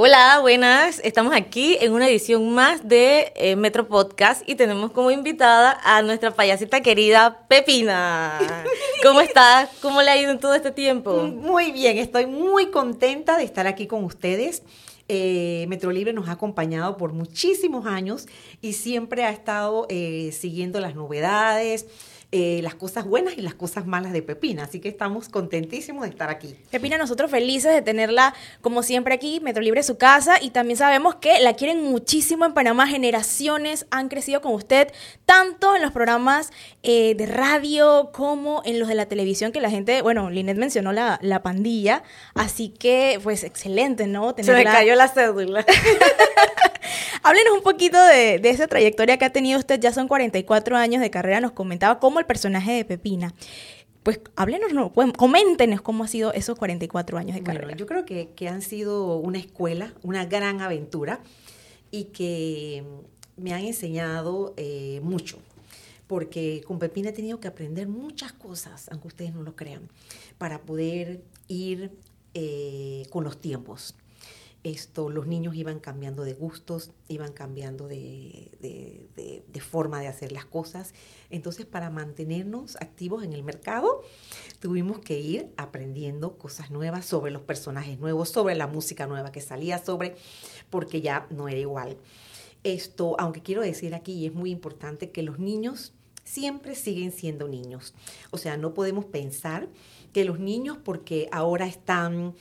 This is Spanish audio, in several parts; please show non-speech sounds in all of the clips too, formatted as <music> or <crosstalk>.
Hola, buenas. Estamos aquí en una edición más de eh, Metro Podcast y tenemos como invitada a nuestra payasita querida Pepina. <laughs> ¿Cómo estás? ¿Cómo le ha ido en todo este tiempo? Muy bien, estoy muy contenta de estar aquí con ustedes. Eh, Metro Libre nos ha acompañado por muchísimos años y siempre ha estado eh, siguiendo las novedades, eh, las cosas buenas y las cosas malas de Pepina. Así que estamos contentísimos de estar aquí. Pepina, nosotros felices de tenerla como siempre aquí, Metro Libre su casa, y también sabemos que la quieren muchísimo en Panamá. Generaciones han crecido con usted, tanto en los programas eh, de radio como en los de la televisión, que la gente, bueno, Linet mencionó la, la pandilla, así que pues excelente, ¿no? Se me cayó la cédula. <laughs> Háblenos un poquito de, de, esa trayectoria que ha tenido usted, ya son 44 años de carrera, nos comentaba cómo el personaje de Pepina. Pues háblenos, no, coméntenos cómo ha sido esos 44 años de carrera. Bueno, yo creo que, que han sido una escuela, una gran aventura y que me han enseñado eh, mucho porque con Pepina he tenido que aprender muchas cosas, aunque ustedes no lo crean, para poder ir eh, con los tiempos esto, los niños iban cambiando de gustos, iban cambiando de, forma de hacer las cosas. Entonces, para mantenernos activos en el mercado, tuvimos que ir aprendiendo cosas nuevas sobre los personajes nuevos, sobre la música nueva que salía, sobre, porque ya no era igual. Esto, aunque quiero decir aquí, y es muy importante, que los niños siempre siguen siendo niños. O sea, no podemos pensar que los niños, porque ahora están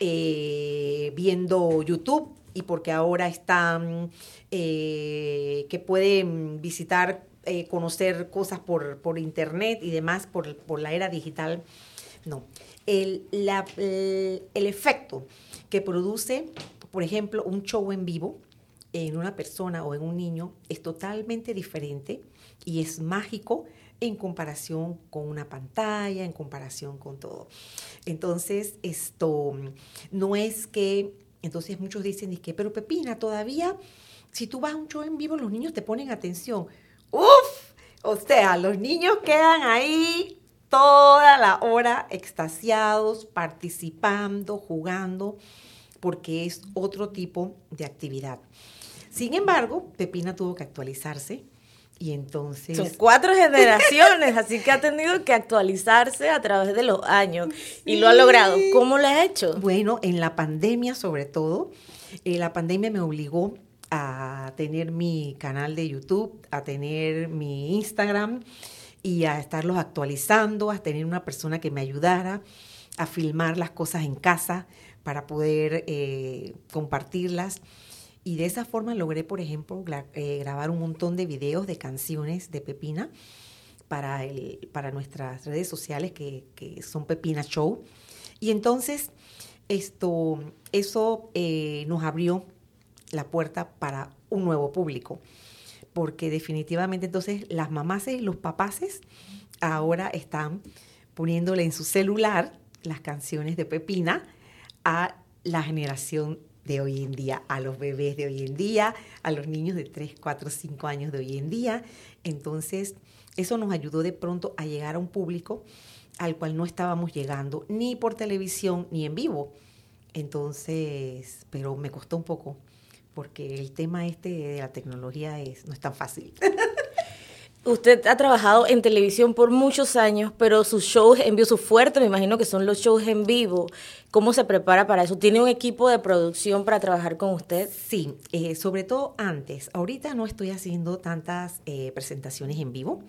eh, viendo YouTube y porque ahora están, eh, que pueden visitar, eh, conocer cosas por, por, internet y demás, por, por, la era digital. No. El, la, el efecto que produce, por ejemplo, un show en vivo en una persona o en un niño es totalmente diferente y es mágico en comparación con una pantalla, en comparación con todo. Entonces, esto no es que, entonces muchos dicen, que, pero Pepina, todavía, si tú vas a un show en vivo, los niños te ponen atención. ¡Uf! O sea, los niños quedan ahí toda la hora extasiados, participando, jugando, porque es otro tipo de actividad. Sin embargo, Pepina tuvo que actualizarse y entonces... Son cuatro generaciones, así que ha tenido que actualizarse a través de los años y lo ha logrado. ¿Cómo lo ha hecho? Bueno, en la pandemia sobre todo, eh, la pandemia me obligó a tener mi canal de YouTube, a tener mi Instagram y a estarlos actualizando, a tener una persona que me ayudara a filmar las cosas en casa para poder eh, compartirlas. Y de esa forma logré, por ejemplo, eh, grabar un montón de videos de canciones de Pepina para, el, para nuestras redes sociales que, que son Pepina Show. Y entonces esto, eso eh, nos abrió la puerta para un nuevo público, porque definitivamente entonces las mamases, los papaces, ahora están poniéndole en su celular las canciones de Pepina a la generación de hoy en día, a los bebés de hoy en día, a los niños de 3, 4, 5 años de hoy en día. Entonces, eso nos ayudó de pronto a llegar a un público al cual no estábamos llegando ni por televisión ni en vivo. Entonces, pero me costó un poco porque el tema este de la tecnología es, no es tan fácil. <laughs> Usted ha trabajado en televisión por muchos años, pero sus shows en vivo, su fuerte, me imagino que son los shows en vivo. ¿Cómo se prepara para eso? ¿Tiene un equipo de producción para trabajar con usted? Sí, eh, sobre todo antes. Ahorita no estoy haciendo tantas eh, presentaciones en vivo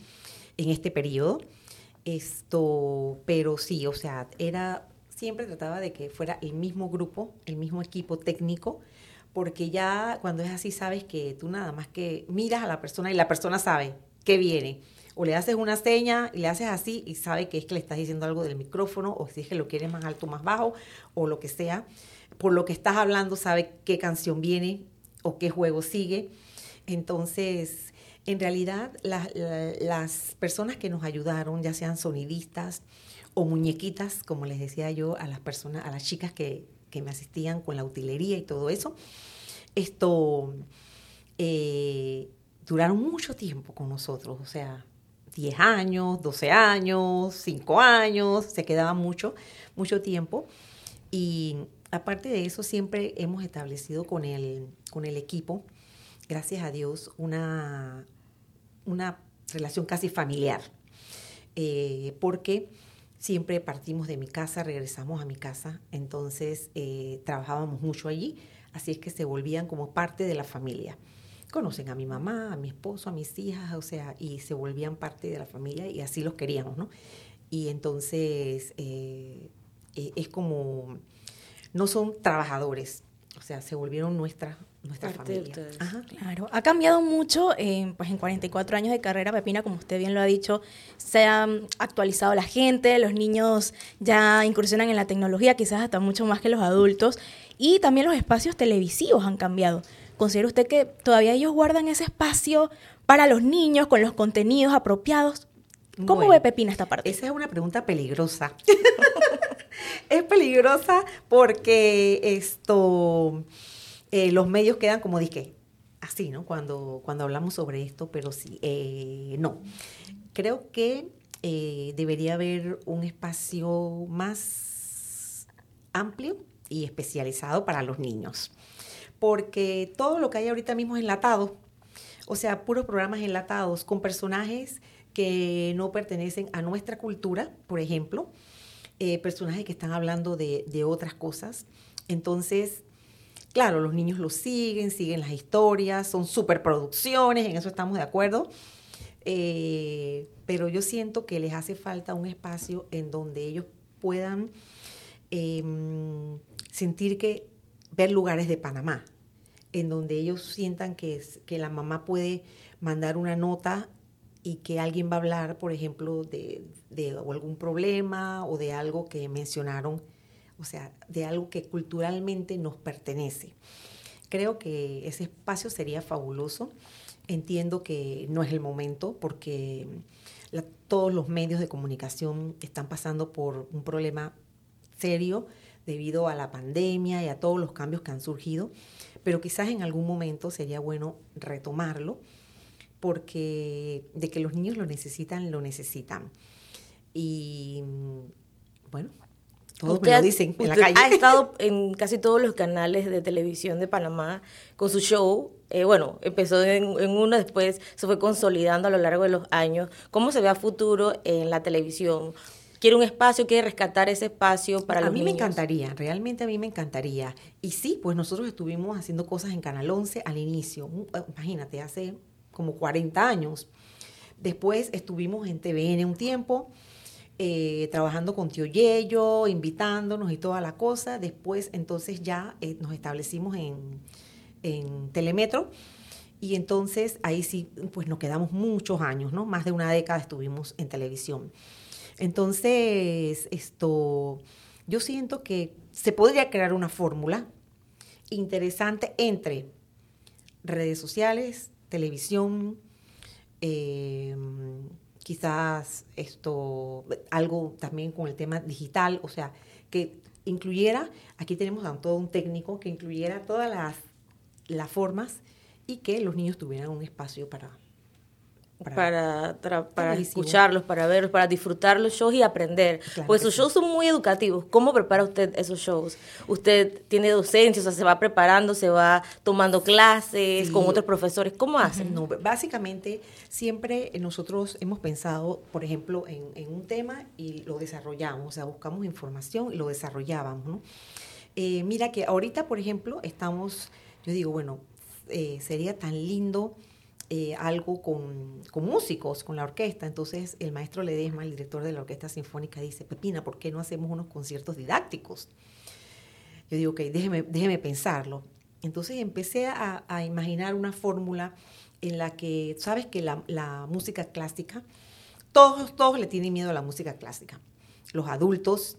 en este periodo. Esto, pero sí, o sea, era siempre trataba de que fuera el mismo grupo, el mismo equipo técnico, porque ya cuando es así sabes que tú nada más que miras a la persona y la persona sabe que viene. O le haces una seña y le haces así y sabe que es que le estás diciendo algo del micrófono o si es que lo quieres más alto, más bajo o lo que sea. Por lo que estás hablando sabe qué canción viene o qué juego sigue. Entonces, en realidad, las personas que nos ayudaron, ya sean sonidistas o muñequitas, como les decía yo a las personas, a las chicas que, que me asistían con la utilería y todo eso, esto eh, duraron mucho tiempo con nosotros, o sea, 10 años, 12 años, 5 años, se quedaba mucho, mucho tiempo. Y aparte de eso, siempre hemos establecido con el, con el equipo, gracias a Dios, una, una relación casi familiar. Eh, porque siempre partimos de mi casa, regresamos a mi casa, entonces eh, trabajábamos mucho allí, así es que se volvían como parte de la familia. Conocen a mi mamá, a mi esposo, a mis hijas, o sea, y se volvían parte de la familia y así los queríamos, ¿no? Y entonces eh, es como no son trabajadores, o sea, se volvieron nuestra, nuestra familia. Claro, ha cambiado mucho eh, pues en 44 años de carrera, Pepina, como usted bien lo ha dicho, se ha actualizado la gente, los niños ya incursionan en la tecnología, quizás hasta mucho más que los adultos, y también los espacios televisivos han cambiado. ¿Considera usted que todavía ellos guardan ese espacio para los niños con los contenidos apropiados? ¿Cómo ve Pepina esta parte? Esa es una pregunta peligrosa. <laughs> es peligrosa porque esto, eh, los medios quedan como dije, así, ¿no? Cuando, cuando hablamos sobre esto, pero sí, eh, no. Creo que eh, debería haber un espacio más amplio y especializado para los niños. Porque todo lo que hay ahorita mismo es enlatado. O sea, puros programas enlatados con personajes que no pertenecen a nuestra cultura, por ejemplo, eh, personajes que están hablando de, otras cosas. Entonces, claro, los niños lo siguen, siguen las historias, son superproducciones, en eso estamos de acuerdo. Eh, pero yo siento que les hace falta un espacio en donde ellos puedan em, sentir que ver lugares de Panamá, en donde ellos sientan que, que la mamá puede mandar una nota y que alguien va a hablar, por ejemplo, de, algún problema o de algo que mencionaron, o sea, de algo que culturalmente nos pertenece. Creo que ese espacio sería fabuloso. Entiendo que no es el momento porque todos los medios de comunicación están pasando por un problema serio debido a la pandemia y a todos los cambios que han surgido, pero quizás en algún momento sería bueno retomarlo porque de que los niños lo necesitan, lo necesitan. Y bueno, todos me lo dicen en la calle. Ha estado <laughs> en casi todos los canales de televisión de Panamá con su show. Eh, bueno, empezó en, uno, después se fue consolidando a lo largo de los años. ¿Cómo se ve a futuro en la televisión? Quiere un espacio, quiere rescatar ese espacio para a los niños. A mí me encantaría, realmente a mí me encantaría. Y sí, pues nosotros estuvimos haciendo cosas en Canal 11 al inicio. Imagínate, hace como 40 años. Después estuvimos en TVN un tiempo, eh, trabajando con Tío Yello, invitándonos y toda la cosa. Después entonces ya eh, nos establecimos en, en Telemetro. Y entonces ahí sí, pues nos quedamos muchos años, ¿no? Más de una década estuvimos en televisión. Entonces, esto, yo siento que se podría crear una fórmula interesante entre redes sociales, televisión, eh, quizás esto, algo también con el tema digital, o sea, que incluyera, aquí tenemos a todo un técnico que incluyera todas las, las formas y que los niños tuvieran un espacio para, para, para, escucharlos, para verlos, para disfrutar los shows y aprender. pues sus shows son muy educativos. ¿Cómo prepara usted esos shows? ¿Usted tiene docencia, o sea, se va preparando, se va tomando clases con otros profesores? ¿Cómo hace? No, básicamente siempre nosotros hemos pensado, por ejemplo, en, un tema y lo desarrollamos, o sea, buscamos información y lo desarrollábamos. ¿no? Eh, mira que ahorita, por ejemplo, estamos, yo digo, bueno, eh, sería tan lindo eh, algo con, músicos, con la orquesta. Entonces el maestro Ledesma, el director de la Orquesta Sinfónica, dice, Pepina, ¿por qué no hacemos unos conciertos didácticos? Yo digo, ok, déjeme, déjeme pensarlo. Entonces empecé a, imaginar una fórmula en la que, sabes que la, música clásica, todos, todos le tienen miedo a la música clásica. Los adultos,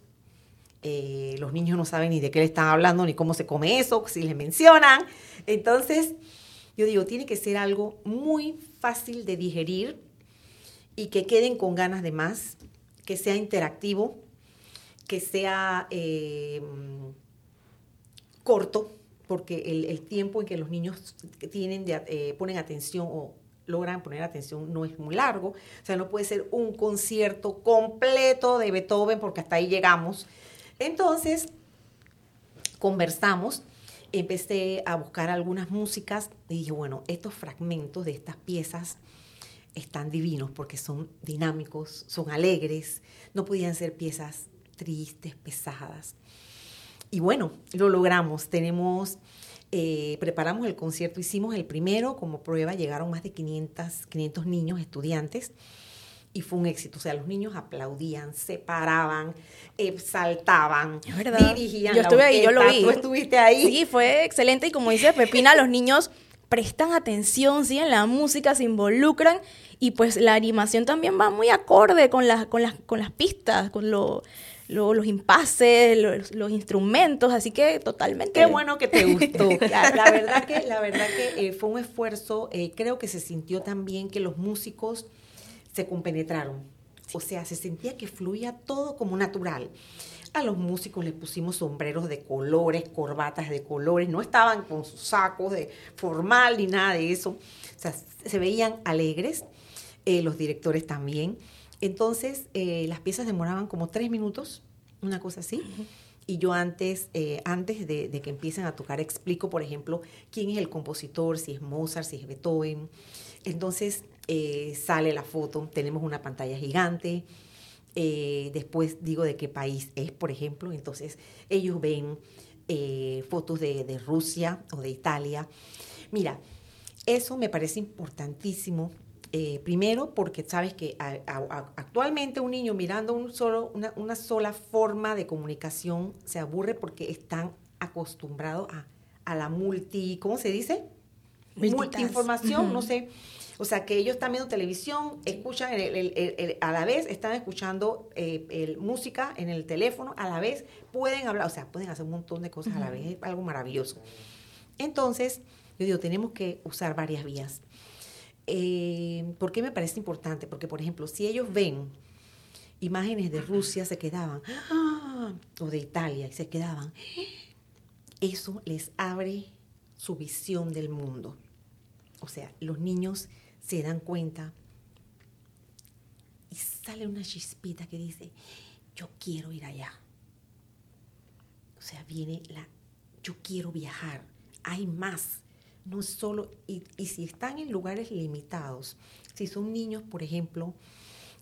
eh, los niños no saben ni de qué le están hablando, ni cómo se come eso, si les mencionan. Entonces, yo digo, tiene que ser algo muy fácil de digerir y que queden con ganas de más, que sea interactivo, que sea eh, corto, porque el, tiempo en que los niños tienen eh, ponen atención o logran poner atención no es muy largo. O sea, no puede ser un concierto completo de Beethoven porque hasta ahí llegamos. Entonces, conversamos, empecé a buscar algunas músicas y dije, bueno, estos fragmentos de estas piezas están divinos porque son dinámicos, son alegres, no podían ser piezas tristes, pesadas. Y bueno, lo logramos. Tenemos, eh, preparamos el concierto, hicimos el primero como prueba, llegaron más de 500, 500 niños, estudiantes, y fue un éxito. O sea, los niños aplaudían, se paraban, eh, saltaban, dirigían. Yo estuve ahí, yo lo vi. ¿Tú estuviste ahí? Sí, fue excelente. Y como dice Pepina, los niños prestan atención, siguen la música, se involucran y pues la animación también va muy acorde con las, con las, con las pistas, con lo, los impases, los, instrumentos, así que totalmente. Qué bueno que te gustó. <laughs> la, verdad que, la verdad que eh, fue un esfuerzo, eh, creo que se sintió también que los músicos se compenetraron. O sea, se sentía que fluía todo como natural. A los músicos les pusimos sombreros de colores, corbatas de colores, no estaban con sus sacos de formal ni nada de eso. O sea, se veían alegres, eh, los directores también. Entonces, eh, las piezas demoraban como tres minutos, una cosa así. Y yo antes, eh, antes de, que empiecen a tocar, explico, por ejemplo, quién es el compositor, si es Mozart, si es Beethoven. Entonces eh, sale la foto, tenemos una pantalla gigante. después digo de qué país es, por ejemplo. Entonces ellos ven fotos de, de Rusia o de Italia. Mira, eso me parece importantísimo eh, primero, porque sabes que actualmente un niño mirando un solo, una, sola forma de comunicación se aburre porque están acostumbrados a, la multi, ¿cómo se dice? Multi-información, no sé. O sea, que ellos están viendo televisión, escuchan a la vez, están escuchando eh, música en el teléfono, a la vez pueden hablar, o sea, pueden hacer un montón de cosas a la vez, es algo maravilloso. Entonces, yo digo, tenemos que usar varias vías. Eh, ¿Por qué me parece importante? Porque, por ejemplo, si ellos ven imágenes de Rusia, se quedaban, ¡ah! o de Italia, y se quedaban, eso les abre su visión del mundo. O sea, los niños se dan cuenta y sale una chispita que dice, yo quiero ir allá. O sea, viene la, yo quiero viajar, hay más no solo, y, si están en lugares limitados, si son niños, por ejemplo,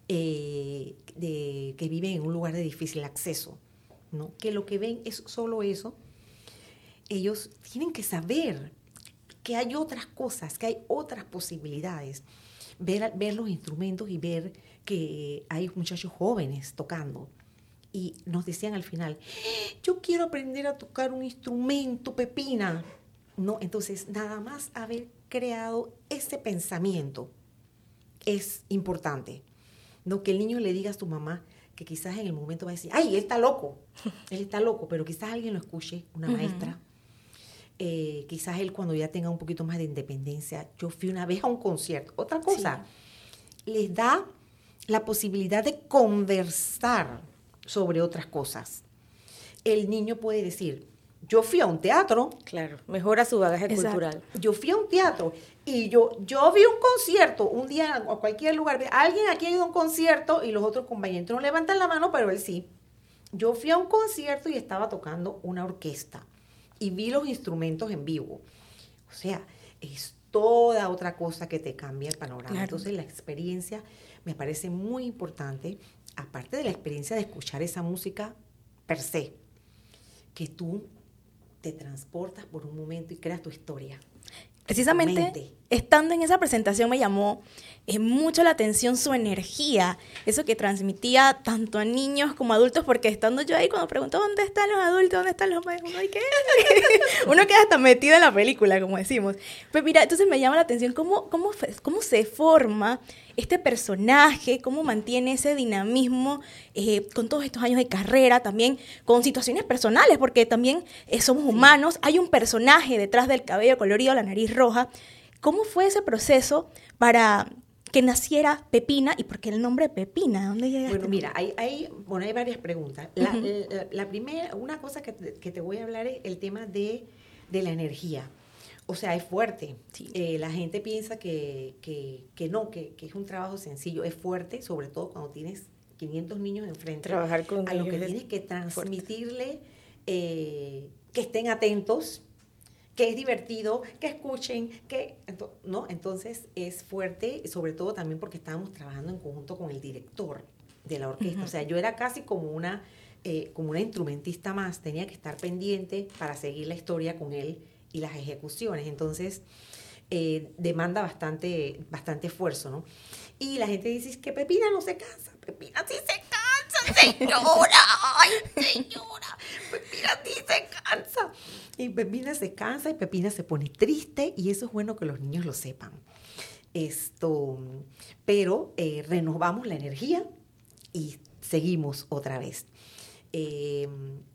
eh, de, que viven en un lugar de difícil acceso, ¿no? que lo que ven es solo eso, ellos tienen que saber que hay otras cosas, que hay otras posibilidades. Ver, ver los instrumentos y ver que hay muchachos jóvenes tocando. Y nos decían al final, yo quiero aprender a tocar un instrumento, Pepina. No, entonces nada más haber creado ese pensamiento es importante. No que el niño le diga a su mamá que quizás en el momento va a decir, ay, él está loco, él está loco, pero quizás alguien lo escuche, una maestra. Eh, quizás él cuando ya tenga un poquito más de independencia, yo fui una vez a un concierto. Otra cosa, les da la posibilidad de conversar sobre otras cosas. El niño puede decir, yo fui a un teatro. Claro, mejora su bagaje cultural. Yo fui a un teatro y yo, yo vi un concierto un día a cualquier lugar. Alguien aquí ha ido a un concierto y los otros compañeros no levantan la mano, pero él sí. Yo fui a un concierto y estaba tocando una orquesta y vi los instrumentos en vivo. O sea, es toda otra cosa que te cambia el panorama. Entonces, la experiencia me parece muy importante, aparte de la experiencia de escuchar esa música per se, que tú te transportas por un momento y creas tu historia. Precisamente, estando en esa presentación me llamó eh, mucho la atención su energía, eso que transmitía tanto a niños como a adultos, porque estando yo ahí cuando pregunto dónde están los adultos, dónde están los uno, ¿qué? <laughs> uno queda hasta metido en la película, como decimos. Pues mira, entonces me llama la atención cómo, cómo, cómo se forma este personaje, cómo mantiene ese dinamismo eh, con todos estos años de carrera, también con situaciones personales, porque también eh, somos humanos, hay un personaje detrás del cabello colorido, la nariz roja. ¿Cómo fue ese proceso para que naciera Pepina y por qué el nombre Pepina? ¿Dónde llegaste? Bueno, mira, hay, hay, bueno, hay varias preguntas. La, primera, una cosa que te, voy a hablar es el tema de, de la energía. O sea, es fuerte. Eh, la gente piensa que, no, que, es un trabajo sencillo. Es fuerte, sobre todo cuando tienes 500 niños enfrente. Trabajar con A lo que tienes que transmitirle eh, que estén atentos, que es divertido, que escuchen, que, ¿no? Entonces es fuerte, sobre todo también porque estábamos trabajando en conjunto con el director de la orquesta. O sea, yo era casi como una, eh, como una instrumentista más, tenía que estar pendiente para seguir la historia con él y las ejecuciones. Entonces, eh, demanda bastante, bastante esfuerzo, ¿no? Y la gente dice que Pepina no se cansa. Pepina sí se cansa, señora. Ay, señora. Pepina sí se cansa. Y Pepina se cansa y Pepina se pone triste y eso es bueno que los niños lo sepan. Esto, pero eh, renovamos la energía y seguimos otra vez. Eh,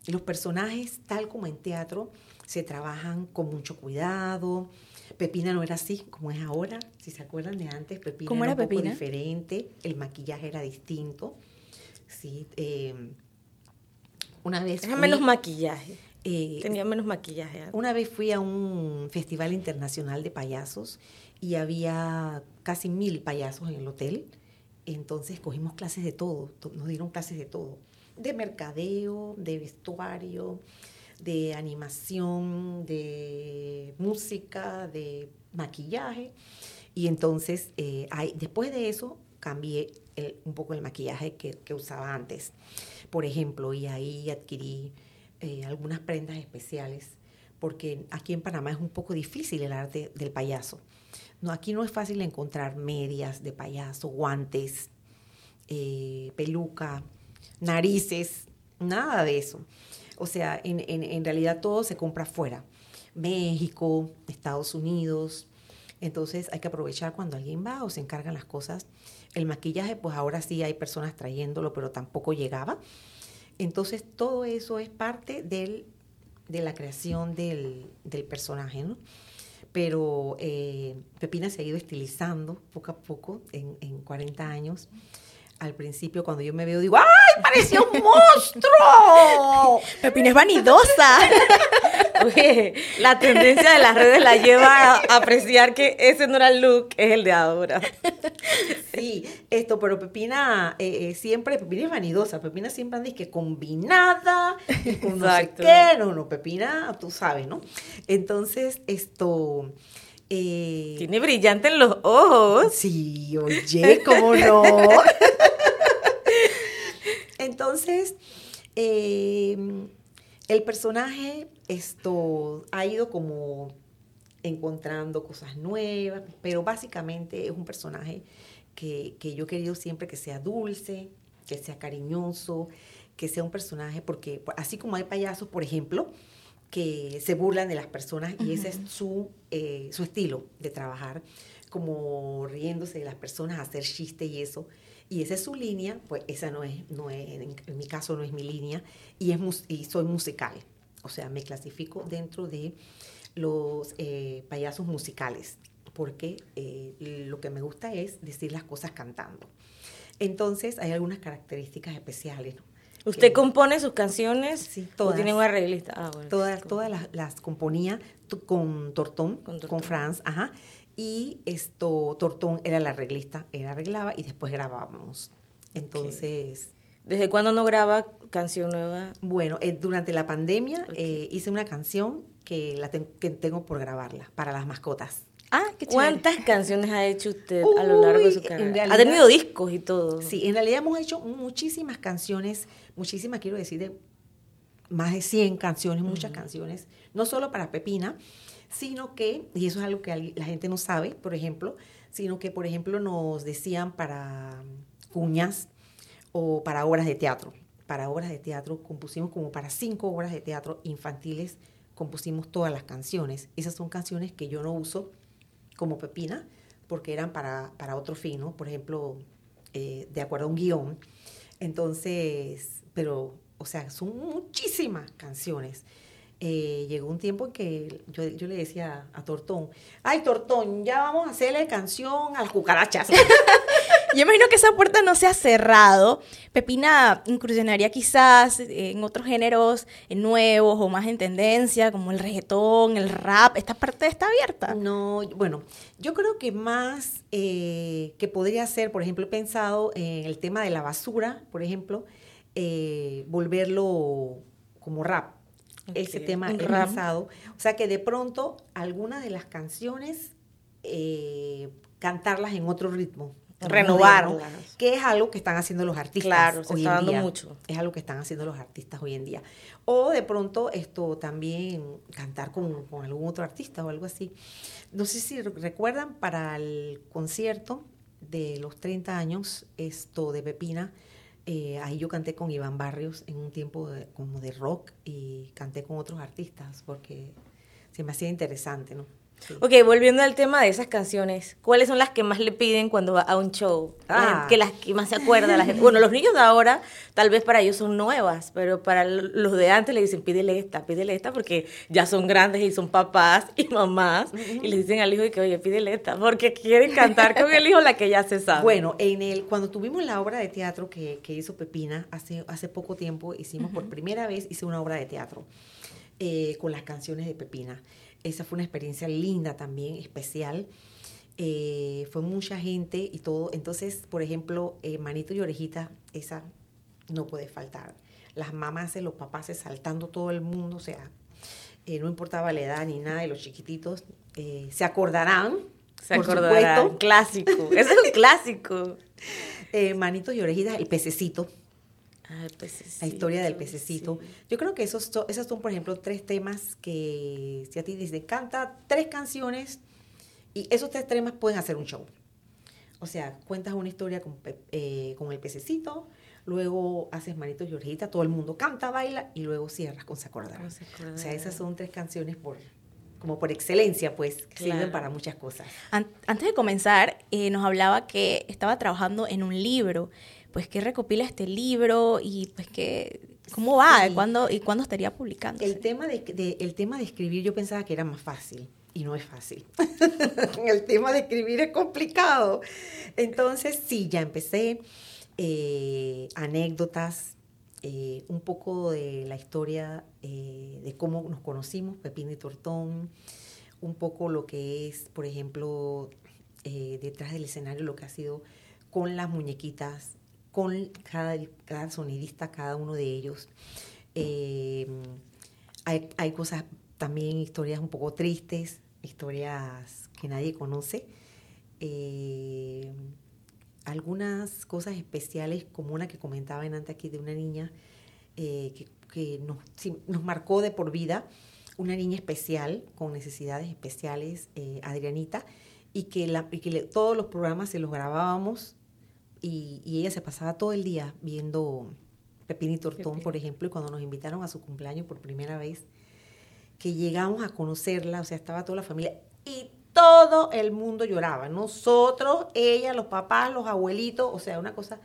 los personajes, tal como en teatro, se trabajan con mucho cuidado. Pepina no era así como es ahora. Si se acuerdan de antes, Pepina era, un poco diferente. El maquillaje era distinto. Sí, eh, una vez. Era menos maquillaje. Eh, Tenía menos maquillaje. Una vez fui a un festival internacional de payasos y había casi mil payasos en el hotel entonces cogimos clases de todo, nos dieron clases de todo, de mercadeo, de vestuario, de animación, de música, de maquillaje. Y entonces, eh, después de eso, cambié un poco el maquillaje que, usaba antes. Por ejemplo, y ahí adquirí eh, algunas prendas especiales, porque aquí en Panamá es un poco difícil el arte del payaso. Aquí no es fácil encontrar medias de payaso, guantes, eh, peluca, narices, nada de eso. O sea, en, realidad todo se compra afuera. México, Estados Unidos. Entonces hay que aprovechar cuando alguien va o se encargan las cosas. El maquillaje, pues ahora sí hay personas trayéndolo, pero tampoco llegaba. Entonces todo eso es parte del, de la creación del, del personaje, ¿no? pero eh, Pepina se ha ido estilizando poco a poco en, en 40 años. Al principio, cuando yo me veo, digo, ¡ay, parecía un monstruo! <laughs> Pepina es vanidosa. <laughs> la tendencia de las redes la lleva a apreciar que ese no era el look, es el de ahora. Sí, <laughs> esto, pero Pepina eh, eh, siempre, Pepina es vanidosa, Pepina siempre anda que combinada, con no sé qué, no, no, Pepina, tú sabes, ¿no? Entonces, esto... Eh, Tiene brillante en los ojos. Sí, oye, <laughs> ¿cómo no? Entonces, eh, el personaje esto ha ido como encontrando cosas nuevas, pero básicamente es un personaje que, yo he querido siempre que sea dulce, que sea cariñoso, que sea un personaje, porque así como hay payasos, por ejemplo, que se burlan de las personas y ese es su, eh, su estilo de trabajar, como riéndose de las personas, hacer chiste y eso. Y esa es su línea, pues esa no es, no es en, mi caso no es mi línea, y, es, y soy musical. O sea, me clasifico dentro de los eh, payasos musicales, porque eh, lo que me gusta es decir las cosas cantando. Entonces, hay algunas características especiales. ¿Usted compone sus canciones? Sí, todas. ¿O tiene un arreglista? Ah, todas, todas las, componía con Tortón, con, Tortón. con Franz, ajá. Y esto, Tortón era el arreglista, él arreglaba y después grabábamos. Entonces... ¿Desde cuándo no graba canción nueva? Bueno, eh, durante la pandemia eh, hice una canción que, la que tengo por grabarla para las mascotas. Ah, qué ¿Cuántas canciones ha hecho usted a lo largo de su carrera? ha tenido discos y todo. Sí, en realidad hemos hecho muchísimas canciones, muchísimas, quiero decir, de más de 100 canciones, muchas canciones, no solo para Pepina, sino que, y eso es algo que la gente no sabe, por ejemplo, sino que, por ejemplo, nos decían para cuñas o para obras de teatro. Para obras de teatro compusimos como para cinco obras de teatro infantiles, compusimos todas las canciones. Esas son canciones que yo no uso como Pepina, porque eran para, para otro fin, ¿no? Por ejemplo, eh, de acuerdo a un guion. Entonces, pero, o sea, son muchísimas canciones. Eh, llegó un tiempo en que yo, yo, le decía a Tortón, ay Tortón, ya vamos a hacerle canción a las cucarachas. <laughs> yo imagino que esa puerta no se ha cerrado. Pepina incursionaría quizás en otros géneros nuevos o más en tendencia, como el reggaetón, el rap. ¿Esta parte está abierta? No, bueno, yo creo que más eh, que podría ser, por ejemplo, he pensado en el tema de la basura, por ejemplo, eh, volverlo como rap ese tema pasado. O sea que de pronto algunas de las canciones eh, cantarlas en otro ritmo. Moderno, Que es algo que están haciendo los artistas. Claro, se hoy está en dando día. mucho. Es algo que están haciendo los artistas hoy en día. O de pronto esto también cantar con, con algún otro artista o algo así. No sé si re- recuerdan para el concierto de los 30 años, esto de Pepina, eh, ahí yo canté con Iván Barrios en un tiempo de- como de rock y canté con otros artistas porque se me hacía interesante, ¿no? Sí. Ok, volviendo al tema de esas canciones, ¿cuáles son las que más le piden cuando va a un show? Ah. Que las que más se acuerda la gente. Bueno, los niños de ahora, tal vez para ellos son nuevas, pero para los de antes le dicen, pídele esta, pídele esta, porque ya son grandes y son papás y mamás, y le dicen al hijo de que, oye, pídele esta, porque quieren cantar con el hijo la que ya se sabe. Bueno, en el, cuando tuvimos la obra de teatro que, que hizo Pepina hace, hace poco tiempo, hicimos por primera vez, hice una obra de teatro eh, con las canciones de Pepina. Esa fue una experiencia linda también, especial. Eh, fue mucha gente y todo. Entonces, por ejemplo, eh, Manito y Orejita, esa no puede faltar. Las mamás, los papás saltando todo el mundo, o sea, eh, no importaba la edad ni nada de los chiquititos, eh, se acordarán. se por acordará, supuesto, clásico, ese es un clásico. <laughs> Manitos y Orejitas, el pececito, Pececito, la historia del pececito. sí. Yo creo que esos, son- esos son, por ejemplo, tres temas que si a ti dices, canta tres canciones y esos tres temas pueden hacer un show. O sea, cuentas una historia con, eh, con el pececito, luego haces Manitos y Orejitas, todo el mundo canta, baila y luego cierras con Se acordará. Con Se O sea, esas son tres canciones por como por excelencia, pues, que Claro. sirven para muchas cosas. An- Antes de comenzar, eh, nos hablaba que estaba trabajando en un libro. Pues, ¿qué recopila este libro? Y, pues, ¿qué, ¿cómo va? Sí. ¿Cuándo, ¿Y cuándo estaría publicando? El tema de, de- el tema de escribir yo pensaba que era más fácil y no es fácil. <laughs> el tema de escribir es complicado. Entonces, sí, ya empecé. eh, anécdotas, eh, un poco de la historia eh, de cómo nos conocimos, Pepín y Tortón, un poco lo que es, por ejemplo, eh, detrás del escenario, lo que ha sido con las muñequitas, con cada, cada sonidista, cada uno de ellos. Eh, hay, hay cosas también, historias un poco tristes, historias que nadie conoce. Eh, algunas cosas especiales, como una que comentaba en antes aquí de una niña eh, que, que nos, nos marcó de por vida, una niña especial, con necesidades especiales, eh, Adrianita, y que, la, y que todos los programas se los grabábamos y, y ella se pasaba todo el día viendo Pepín y Tortón, Pepín. por ejemplo, y cuando nos invitaron a su cumpleaños por primera vez, que llegamos a conocerla, o sea, estaba toda la familia y todo el mundo lloraba. Nosotros, ella, los papás, los abuelitos, o sea, una cosa,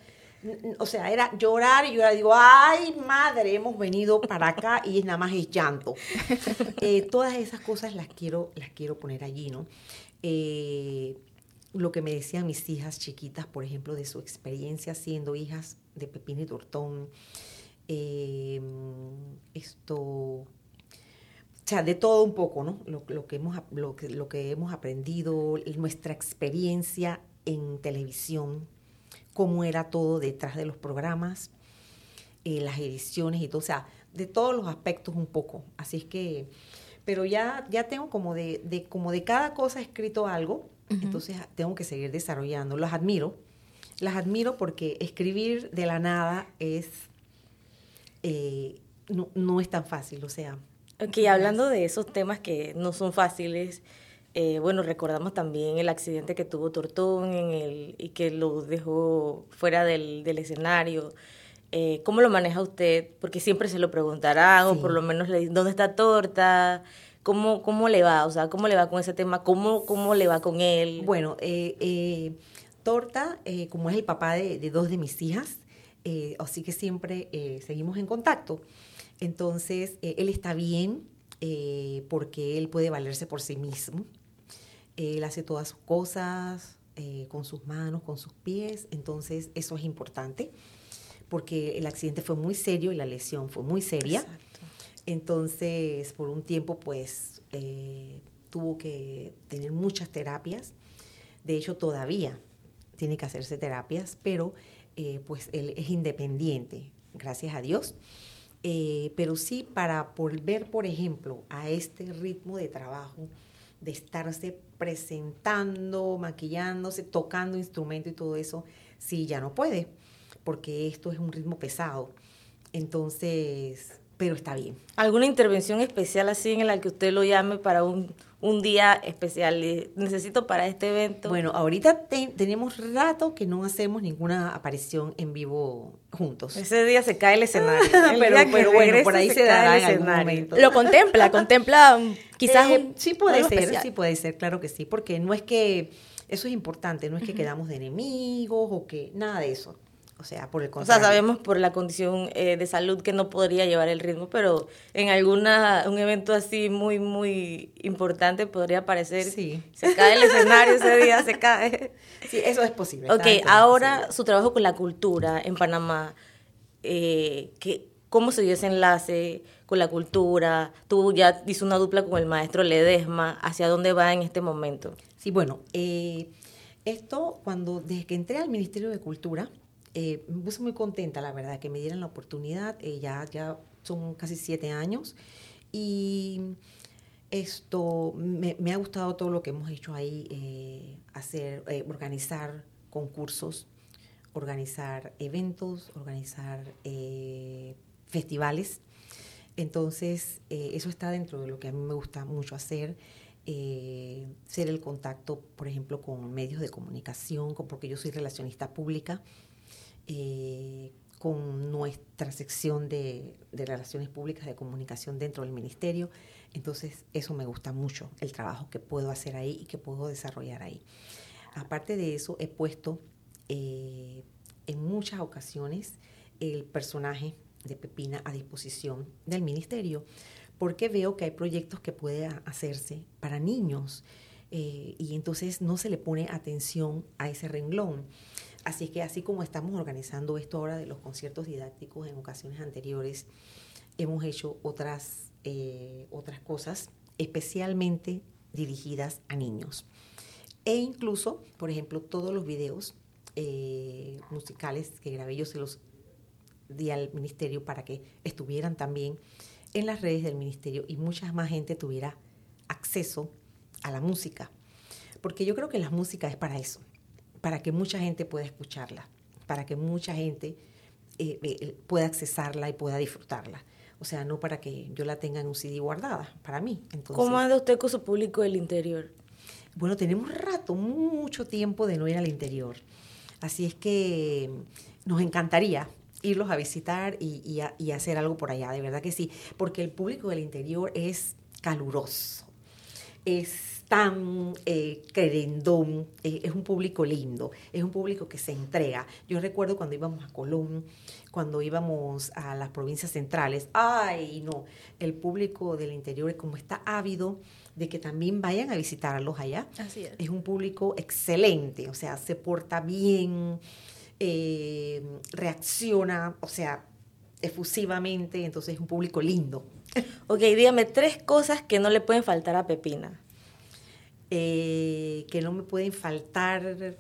o sea, era llorar y llorar. Digo, ay, madre, hemos venido para acá y nada más es llanto. <laughs> Eh, todas esas cosas las quiero, las quiero poner allí, ¿no? Eh, lo que me decían mis hijas chiquitas, por ejemplo, de su experiencia siendo hijas de Pepín y Tortón. Eh, esto, o sea, de todo un poco, ¿no? Lo, que, hemos, lo, que, hemos aprendido, nuestra experiencia en televisión, cómo era todo detrás de los programas, eh, las ediciones y todo, o sea, de todos los aspectos un poco. Así es que, pero ya, ya tengo como de, como de cada cosa escrito algo, entonces tengo que seguir desarrollando. Las admiro, las admiro porque escribir de la nada es, eh, no, no es tan fácil, o sea. Ok, hablando de esos temas que no son fáciles, eh, bueno, recordamos también el accidente que tuvo Tortón en el, y que lo dejó fuera del, del escenario. Eh, ¿Cómo lo maneja usted? Porque siempre se lo preguntarán, o por lo menos le dicen, ¿dónde está Torta? ¿Cómo, ¿Cómo le va? O sea, ¿cómo le va con ese tema? ¿Cómo, cómo le va con él? Bueno, eh, eh, Torta, eh, como es el papá de, de dos de mis hijas, eh, así que siempre eh, seguimos en contacto. Entonces, eh, él está bien porque él puede valerse por sí mismo. Él hace todas sus cosas con sus manos, con sus pies. Entonces, eso es importante porque el accidente fue muy serio y la lesión fue muy seria. Exacto. Entonces, por un tiempo, pues, eh, tuvo que tener muchas terapias. De hecho, todavía tiene que hacerse terapias, pero eh, pues él es independiente, gracias a Dios. Eh, pero sí para volver, por ejemplo, a este ritmo de trabajo, de estarse presentando, maquillándose, tocando instrumento y todo eso, sí, ya no puede, porque esto es un ritmo pesado. Entonces, pero está bien. ¿Alguna intervención especial así en la que usted lo llame para un, un día especial? Necesito para este evento. Bueno, ahorita tenemos rato que no hacemos ninguna aparición en vivo juntos. Ese día se cae el escenario. <laughs> pero, pero bueno, por ahí se, dará en algún momento. Lo contempla, contempla quizás eh, Sí puede ser, sí puede ser, claro que sí, porque no es que, eso es importante, no es que quedamos de enemigos o que, nada de eso. O sea, por el contrario. O sea, sabemos por la condición eh, de salud que no podría llevar el ritmo, pero en alguna un evento así muy, muy importante podría aparecer. Sí. Se cae el escenario ese día, se cae. <laughs> Sí, eso es posible. Ok, ahora su trabajo con la cultura en Panamá, eh, que, ¿cómo se dio ese enlace con la cultura? Tú ya hizo una dupla con el maestro Ledesma. ¿Hacia dónde va en este momento? Sí, bueno, eh, esto cuando, desde que entré al Ministerio de Cultura, eh, me puse muy contenta, la verdad, que me dieran la oportunidad. Eh, ya, ya son casi siete años. Y esto me, ha gustado todo lo que hemos hecho ahí, eh, hacer, organizar concursos, organizar eventos, organizar festivales. Entonces, eso está dentro de lo que a mí me gusta mucho hacer. ser el contacto, por ejemplo, con medios de comunicación, porque yo soy relacionista pública, eh, con nuestra sección de, relaciones públicas de comunicación dentro del ministerio. Entonces, eso me gusta mucho, el trabajo que puedo hacer ahí y que puedo desarrollar ahí. Aparte de eso, he puesto eh, en muchas ocasiones el personaje de Pepina a disposición del ministerio, porque veo que hay proyectos que pueden hacerse para niños eh, y entonces no se le pone atención a ese renglón. Así que así como estamos organizando esto ahora de los conciertos didácticos en ocasiones anteriores, hemos hecho otras, eh, otras cosas especialmente dirigidas a niños. E incluso, por ejemplo, todos los videos eh, musicales que grabé yo se los di al ministerio para que estuvieran también en las redes del ministerio y mucha más gente tuviera acceso a la música. Porque yo creo que la música es para eso, para que mucha gente pueda escucharla, para que mucha gente eh, eh, pueda accesarla y pueda disfrutarla. O sea, no para que yo la tenga en un CD guardada, para mí. Entonces, ¿Cómo anda usted con su público del interior? Bueno, tenemos rato, mucho tiempo de no ir al interior. Así es que nos encantaría irlos a visitar y, y hacer algo por allá, de verdad que sí, porque el público del interior es caluroso, es tan eh, querendón, eh, es un público lindo, es un público que se entrega. Yo recuerdo cuando íbamos a Colón, cuando íbamos a las provincias centrales, ay no, el público del interior es como está ávido de que también vayan a visitarlos allá. Así es. Es un público excelente, o sea, se porta bien, eh, reacciona, o sea, efusivamente, entonces es un público lindo. Ok, dígame tres cosas que no le pueden faltar a Pepina. Eh, que no me pueden faltar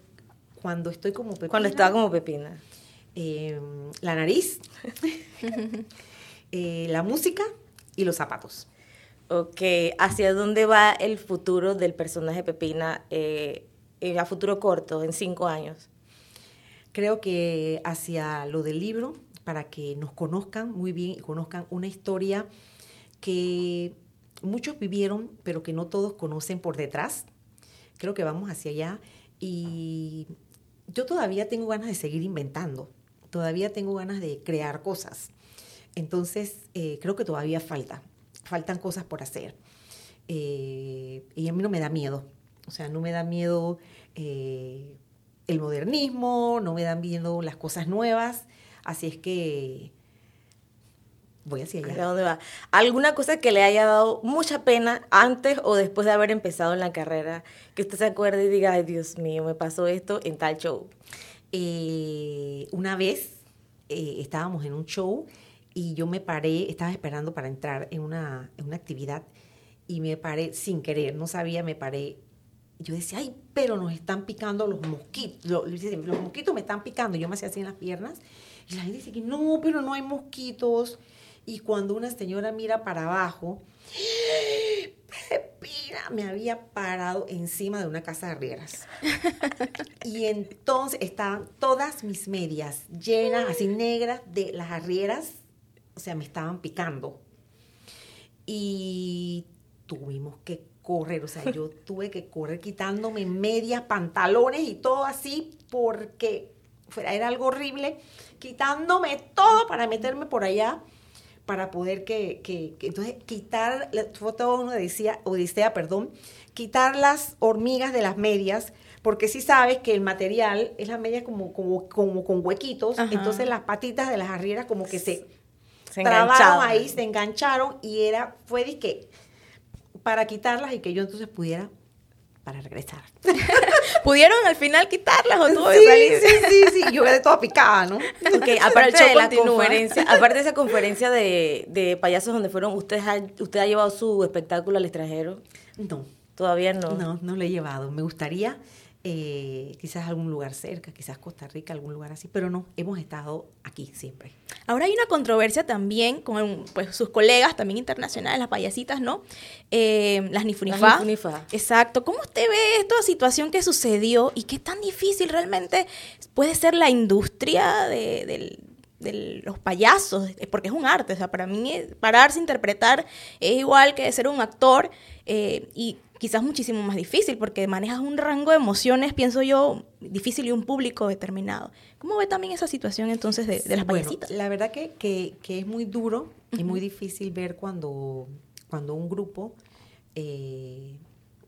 cuando estoy como pepina. Cuando estaba como pepina. Eh, la nariz, <laughs> eh, la música y los zapatos. Ok, ¿hacia dónde va el futuro del personaje Pepina a futuro corto, en cinco años? Creo que hacia lo del libro, para que nos conozcan muy bien y conozcan una historia que muchos vivieron, pero que no todos conocen por detrás. Creo que vamos hacia allá y yo todavía tengo ganas de seguir inventando, todavía tengo ganas de crear cosas. Entonces, eh, creo que todavía falta, faltan cosas por hacer. Eh, y a mí no me da miedo, o sea, no me da miedo eh, el modernismo, no me dan miedo las cosas nuevas, así es que voy hacia allá. dónde va? ¿Alguna cosa que le haya dado mucha pena antes o después de haber empezado en la carrera? Que usted se acuerde y diga, ay Dios mío, me pasó esto en tal show. Eh, una vez eh, estábamos en un show y yo me paré, estaba esperando para entrar en una, en una actividad y me paré sin querer, no sabía, me paré. Yo decía, ay, pero nos están picando los mosquitos. Los, los mosquitos me están picando. Yo me hacía así en las piernas. Y la gente dice que no, pero no hay mosquitos. Y cuando una señora mira para abajo, Pepina me había parado encima de una casa de arrieras. y entonces estaban todas mis medias llenas, así negras, de las arrieras. O sea, me estaban picando. Y tuvimos que correr, o sea, yo tuve que correr quitándome medias, pantalones y todo así porque era algo horrible, quitándome todo para meterme por allá para poder que, que, entonces quitar, fue todo uno decía, odisea, perdón, quitar las hormigas de las medias, porque si sabes que el material es la media como, como, como con huequitos, entonces las patitas de las arrieras como que se, se trabaron ahí, se engancharon y era, fue de que para quitarlas y que yo entonces pudiera para regresar. <laughs> ¿Pudieron al final quitarlas o todo sí, Sí, sí, sí, yo de toda picada, ¿no? Okay, aparte de la conferencia, <laughs> aparte de esa conferencia de, de payasos donde fueron, ¿usted ha, ¿usted ha llevado su espectáculo al extranjero? No. Todavía no. No, no lo he llevado. Me gustaría eh, quizás algún lugar cerca, quizás Costa Rica, algún lugar así, pero no, hemos estado aquí siempre. Ahora hay una controversia también con pues, sus colegas, también internacionales, las payasitas, ¿no? Eh, las Nifunifá. Exacto. ¿Cómo usted ve esta situación que sucedió y qué tan difícil realmente puede ser la industria de, los payasos, porque es un arte, o sea, para mí pararse a interpretar es igual que ser un actor eh, y quizás muchísimo más difícil porque manejas un rango de emociones, pienso yo, difícil y un público determinado. ¿Cómo ve también esa situación entonces de, las bueno, La verdad que, que, es muy duro y muy difícil ver cuando, cuando un grupo eh,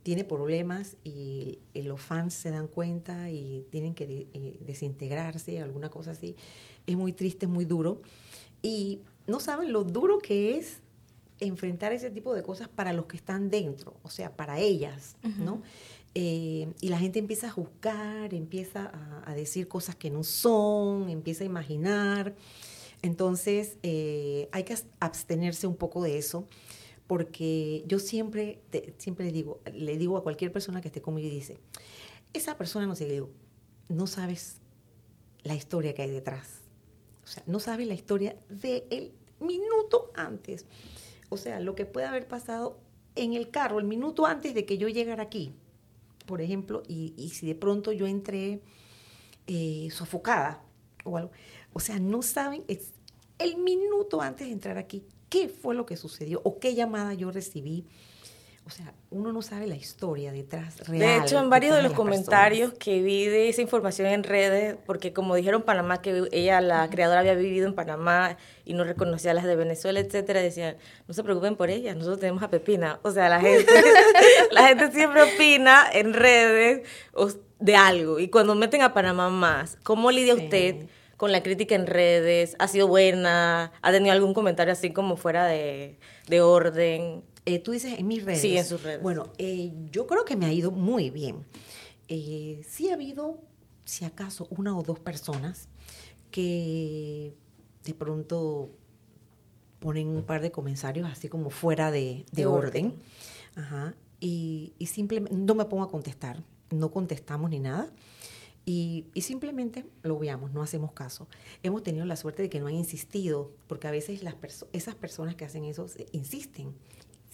tiene problemas y, los fans se dan cuenta y tienen que eh, desintegrarse, alguna cosa así. Es muy triste, es muy duro. Y no saben lo duro que es enfrentar ese tipo de cosas para los que están dentro, o sea, para ellas, ¿no? Eh, y la gente empieza a juzgar, empieza a, decir cosas que no son, empieza a imaginar. Entonces, eh, hay que abstenerse un poco de eso, porque yo siempre, siempre le digo, le digo a cualquier persona que esté conmigo y dice, esa persona no sé, digo, no sabes la historia que hay detrás. O sea, no sabes la historia del minuto antes. O sea, lo que puede haber pasado en el carro el minuto antes de que yo llegara aquí, por ejemplo, y, si de pronto yo entré eh, sofocada o algo. O sea, no saben es el minuto antes de entrar aquí qué fue lo que sucedió o qué llamada yo recibí o sea, uno no sabe la historia detrás real. De hecho, en varios de los comentarios que vi de esa información en redes, porque como dijeron Panamá, que ella, la creadora, había vivido en Panamá y no reconocía a las de Venezuela, etcétera, decían, no se preocupen por ella, nosotros tenemos a Pepina. O sea, la gente, <laughs> <laughs> la gente siempre opina en redes de algo. Y cuando meten a Panamá más, ¿cómo lidia usted? con la crítica en redes? ¿Ha sido buena? ¿Ha tenido algún comentario así como fuera de, de orden? Eh, tú dices en mis redes. Sí, en sus redes. Bueno, eh, yo creo que me ha ido muy bien. Eh, sí ha habido, si acaso, una o dos personas que de pronto ponen un par de comentarios así como fuera de, orden. Ajá. Y, simplemente no me pongo a contestar. No contestamos ni nada. Y, simplemente lo veamos, no hacemos caso. Hemos tenido la suerte de que no han insistido, porque a veces las esas personas que hacen eso insisten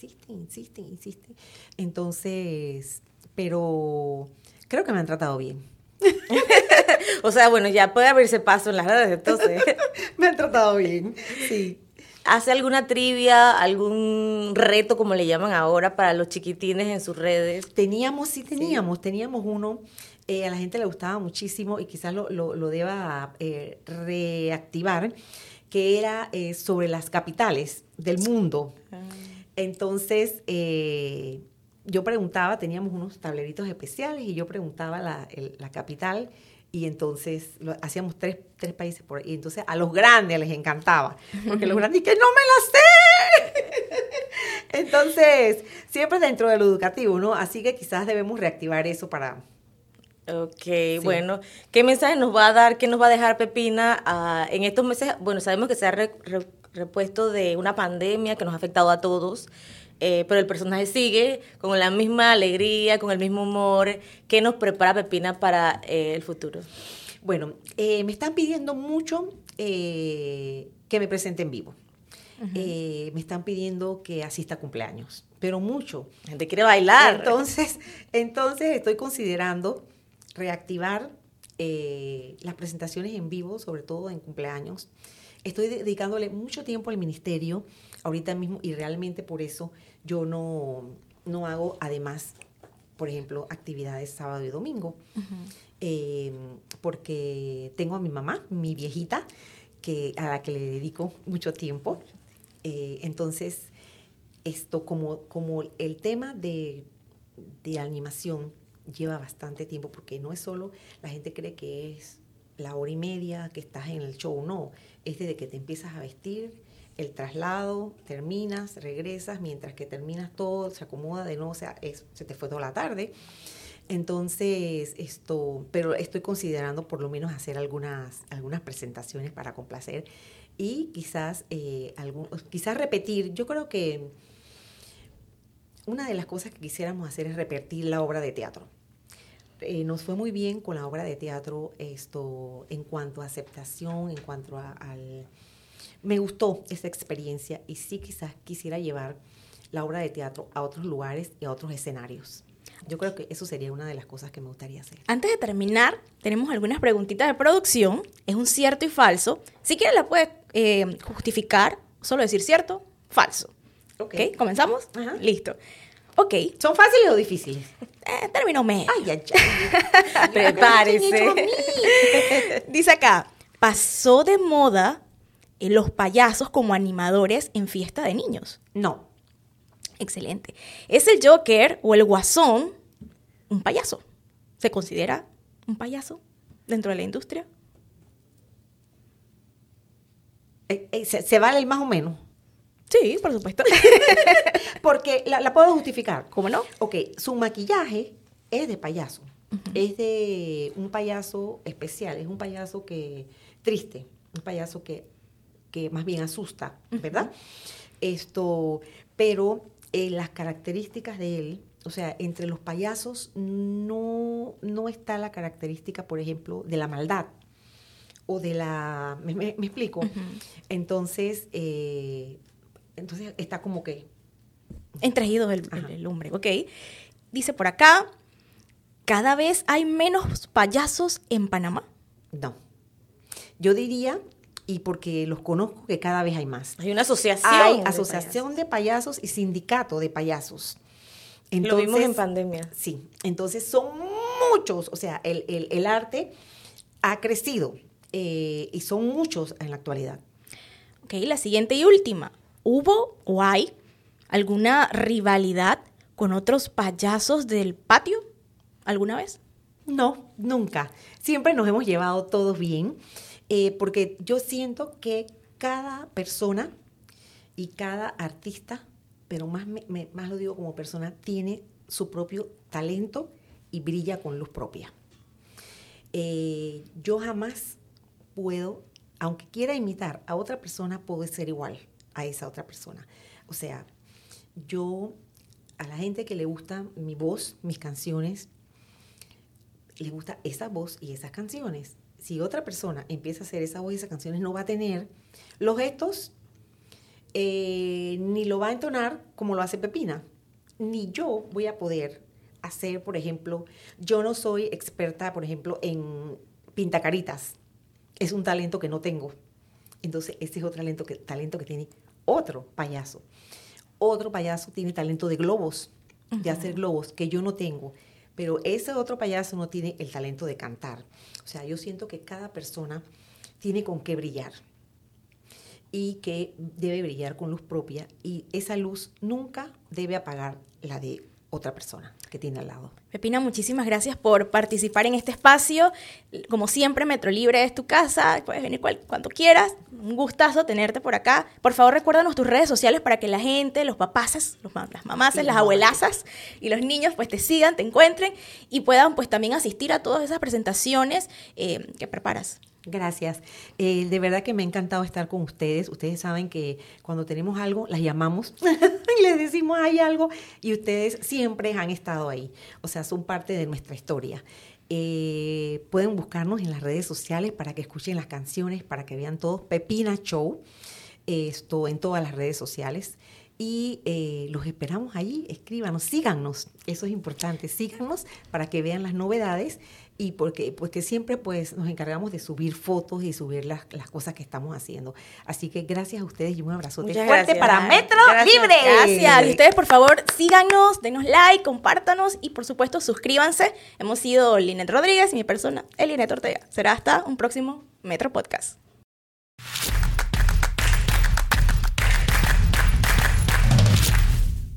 insisten, insisten, insisten. Entonces, pero creo que me han tratado bien. <laughs> o sea, bueno, ya puede abrirse paso en las redes, entonces. <laughs> me han tratado bien, sí. ¿Hace alguna trivia, algún reto, como le llaman ahora, para los chiquitines en sus redes? Teníamos, sí teníamos, teníamos uno. Eh, a la gente le gustaba muchísimo y quizás lo, lo, deba eh, reactivar, que era eh, sobre las capitales del mundo. Ah. Entonces, eh, yo preguntaba, teníamos unos tableritos especiales y yo preguntaba la, capital y entonces hacíamos tres, tres, países por ahí. Y entonces a los grandes les encantaba, porque los <laughs> grandes que no me la sé. <laughs> entonces, siempre dentro de lo educativo, ¿no? Así que quizás debemos reactivar eso para... Ok, bueno, ¿qué mensaje nos va a dar, qué nos va a dejar Pepina ah, en estos meses? Bueno, sabemos que se ha repuesto de una pandemia que nos ha afectado a todos. Eh, pero el personaje sigue con la misma alegría, con el mismo humor. ¿Qué nos prepara Pepina para eh, el futuro? Bueno, eh, me están pidiendo mucho que me presente en vivo. me están pidiendo que asista a cumpleaños, pero mucho. La gente quiere bailar. Entonces, <laughs> entonces estoy considerando reactivar las presentaciones en vivo, sobre todo en cumpleaños. Estoy dedicándole mucho tiempo al ministerio ahorita mismo y realmente por eso yo no, no hago además, por ejemplo, actividades sábado y domingo. Eh, porque tengo a mi mamá, mi viejita, que, a la que le dedico mucho tiempo. Eh, entonces, esto como, como el tema de, de animación lleva bastante tiempo, porque no es solo, la gente cree que es la hora y media que estás en el show, no, es desde que te empiezas a vestir, el traslado, terminas, regresas, mientras que terminas todo, se acomoda de nuevo, o sea, se te fue toda la tarde. Entonces, esto, pero estoy considerando por lo menos hacer algunas, algunas presentaciones para complacer y quizás, eh, algún, quizás repetir. Yo creo que una de las cosas que quisiéramos hacer es repetir la obra de teatro. Eh, nos fue muy bien con la obra de teatro esto en cuanto a aceptación, en cuanto a, al... Me gustó esa experiencia y sí quizás quisiera llevar la obra de teatro a otros lugares y a otros escenarios. Yo creo que eso sería una de las cosas que me gustaría hacer. Antes de terminar, tenemos algunas preguntitas de producción. Es un cierto y falso. Si quieres la puedes eh, justificar, solo decir cierto, falso. Ok. ¿Comenzamos? Listo. Ok. ¿Son fáciles o difíciles? Eh, término me. Ay, ay, ay. <laughs> Prepárese. Dice acá, pasó de moda los payasos como animadores en fiesta de niños. No. Excelente. ¿Es el Joker o el Guasón un payaso? ¿Se considera un payaso dentro de la industria? Eh, eh, ¿se, vale el más o menos? Sí, por supuesto. <laughs> Porque la, puedo justificar. ¿Cómo no? Ok, su maquillaje es de payaso. Es de un payaso especial, es un payaso que triste, un payaso que, que más bien asusta, ¿verdad? Esto, pero eh, las características de él, o sea, entre los payasos no, no está la característica, por ejemplo, de la maldad o de la... ¿Me, explico? Entonces, eh, entonces está como que... Entregido el, el, hombre, ok. Dice por acá, ¿cada vez hay menos payasos en Panamá? No. Yo diría y porque los conozco que cada vez hay más. Hay una asociación. Hay asociación de payasos. y sindicato de payasos. Entonces, Lo vimos en pandemia. Sí, entonces son muchos, o sea, el, arte ha crecido eh, y son muchos en la actualidad. Ok, la siguiente y última. ¿Hubo o hay alguna rivalidad con otros payasos del patio alguna vez? No, nunca. Siempre nos hemos llevado todos bien. Eh, porque yo siento que cada persona y cada artista, pero más, más lo digo como persona, tiene su propio talento y brilla con luz propia. Eh, yo jamás puedo, aunque quiera imitar a otra persona, puedo ser igual a esa otra persona. O sea, yo, a la gente que le gusta mi voz, mis canciones, le gusta esa voz y esas canciones si otra persona empieza a hacer esa voz y esas canciones, no va a tener los gestos, eh, ni lo va a entonar como lo hace Pepina, ni yo voy a poder hacer, por ejemplo, yo no soy experta, por ejemplo, en pintacaritas. Es un talento que no tengo. Entonces, ese es otro talento que, talento que tiene otro payaso. Otro payaso tiene talento de globos, de hacer globos, que yo no tengo. Pero ese otro payaso no tiene el talento de cantar. O sea, yo siento que cada persona tiene con qué brillar y que debe brillar con luz propia y esa luz nunca debe apagar la de otra persona que tiene al lado. Pepina, muchísimas gracias por participar en este espacio. Como siempre, Metro Libre es tu casa, puedes venir cuando quieras. Un gustazo tenerte por acá. Por favor, recuérdanos tus redes sociales para que la gente, los papás, las mamás, las abuelazas y los niños pues te sigan, te encuentren y puedan pues también asistir a todas esas presentaciones eh, que preparas. Gracias. Eh, de verdad que me ha encantado estar con ustedes. Ustedes saben que cuando tenemos algo, las llamamos <laughs> y les decimos hay algo y ustedes siempre han estado ahí. O sea, son parte de nuestra historia. Eh, pueden buscarnos en las redes sociales para que escuchen las canciones, para que vean todos. Pepina Show. esto en todas las redes sociales. Y eh, los esperamos ahí, escríbanos, síganos, eso es importante, síganos para que vean las novedades y porque, porque siempre pues nos encargamos de subir fotos y subir las, las cosas que estamos haciendo. Así que gracias a ustedes y un abrazote Muchas fuerte gracias. para Metro Gracias. Libre. Gracias. Y ustedes, por favor, síganos, denos like, compártanos y, por supuesto, suscríbanse. Hemos sido Linet Rodríguez y mi persona, Elinet Ortega. Será hasta un próximo Metro Podcast.